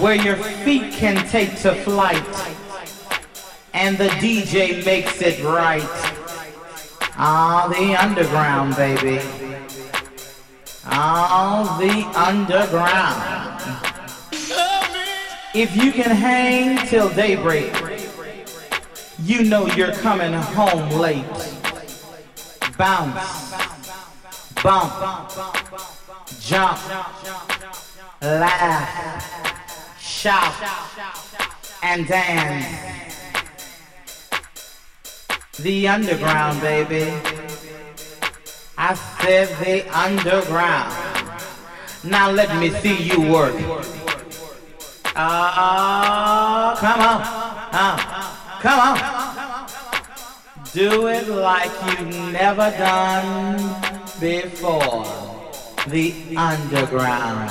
where your feet can take to flight and the DJ makes it right. Ah, the underground, baby. Ah, the underground. If you can hang till daybreak, you know you're coming home late. Bounce, bump, jump, laugh, shout, and dance. The underground, baby. I said the underground. Now let me see you work. Ah, uh, come on. Uh, come on. Do it like you've never done before. The underground.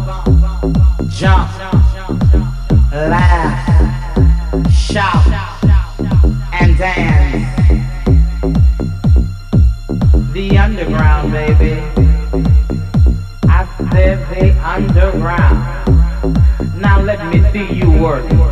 me see you work.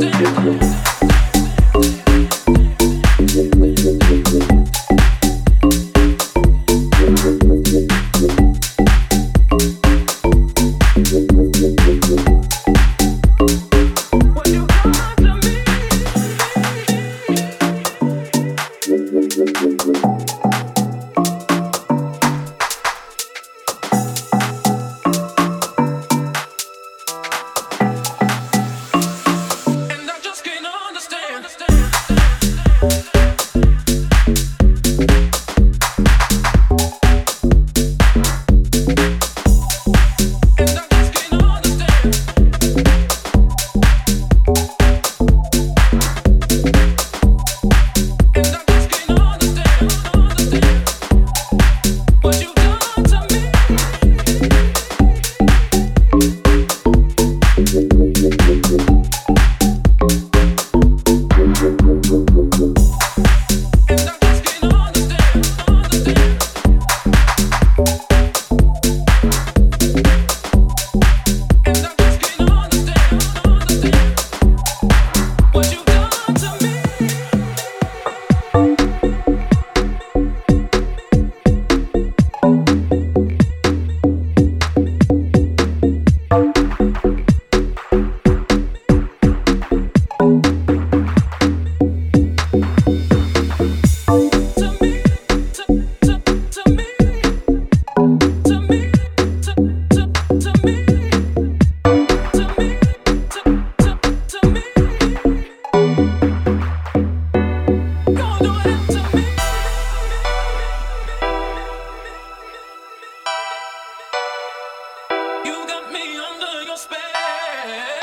understand. spare.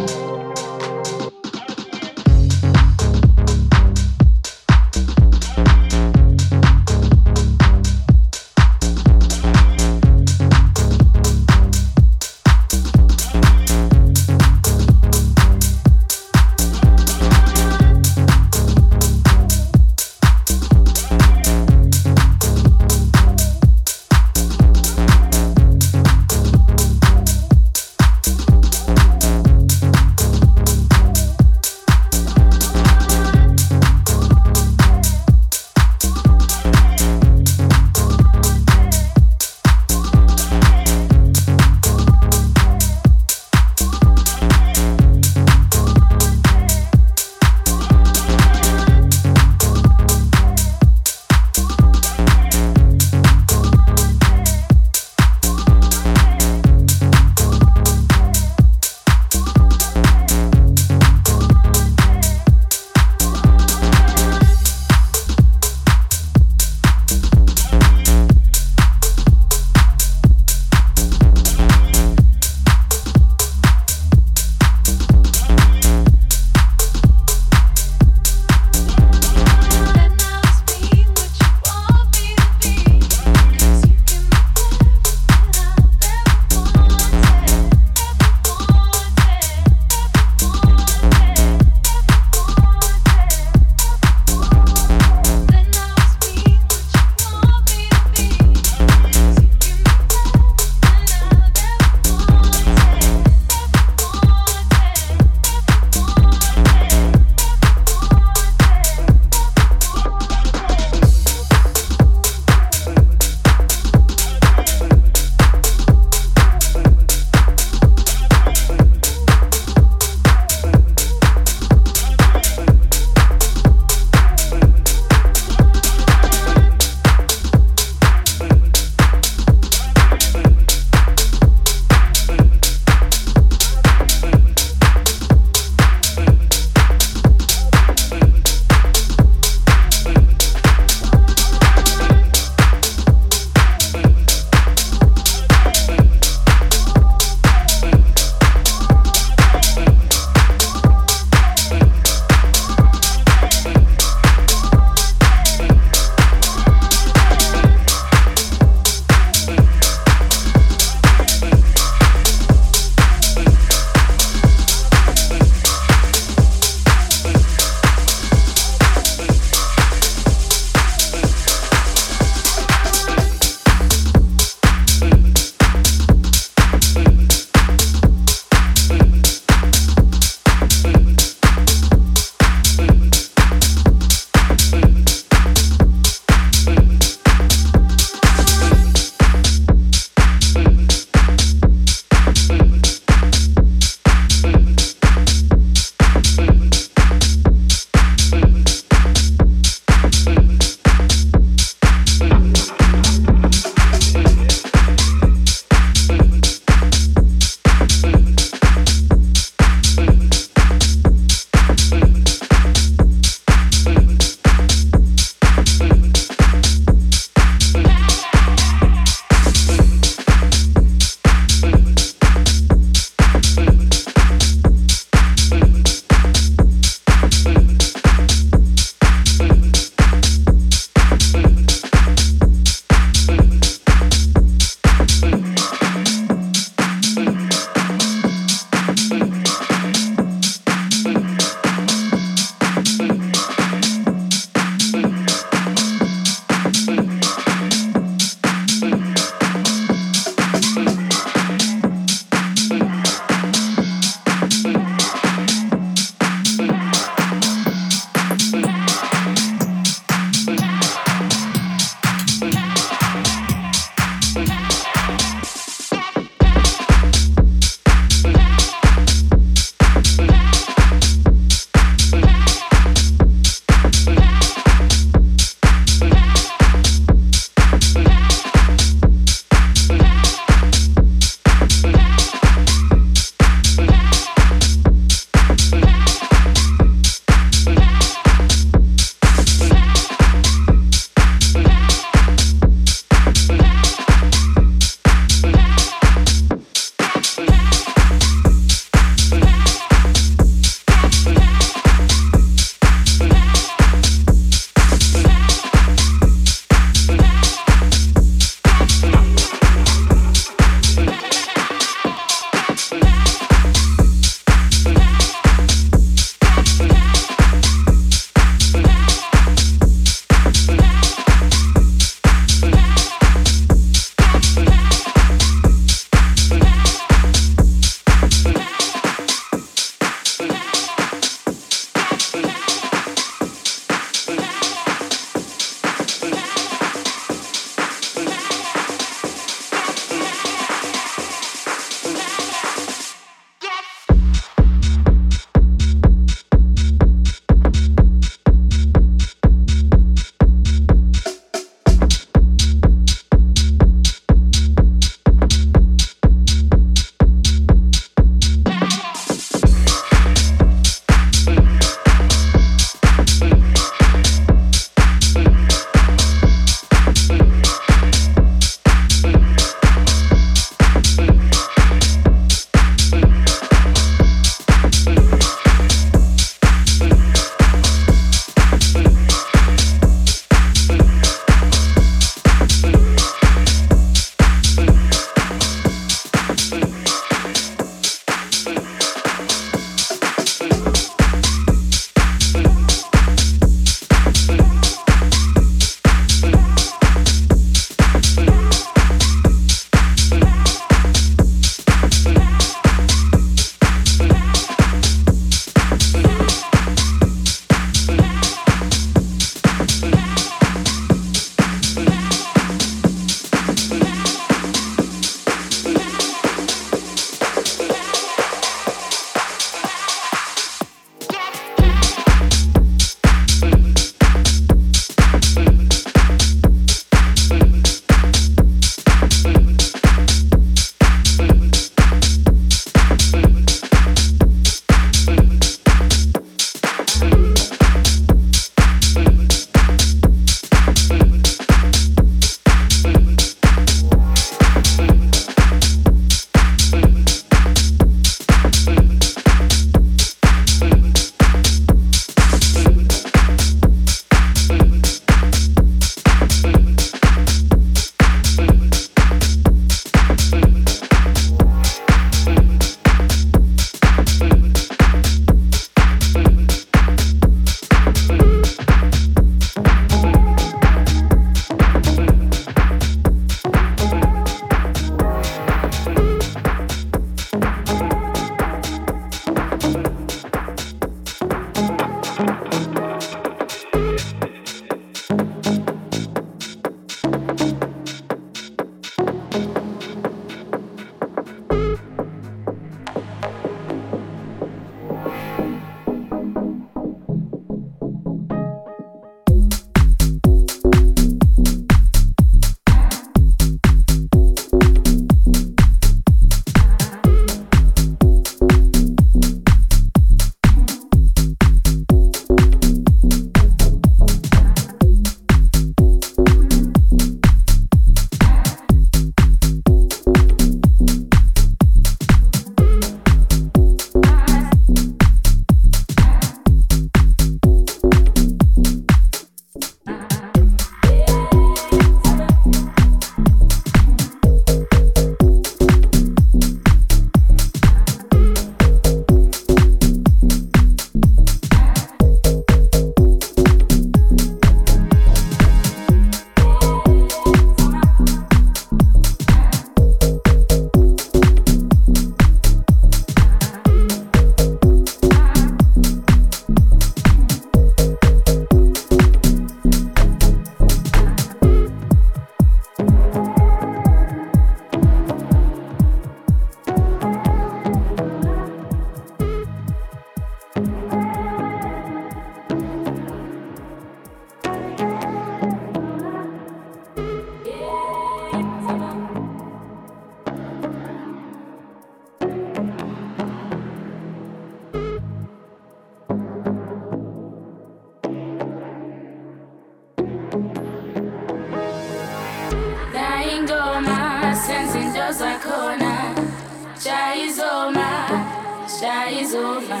izova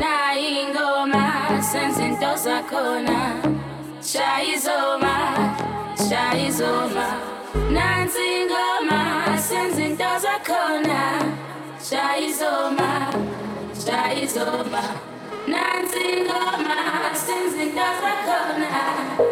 nayingoma senzinto zakhona. Shayizoma shayizoma nansi ingoma senzinto zakhona. Shayizoma shayizoma nansi ingoma senzinto zakhona.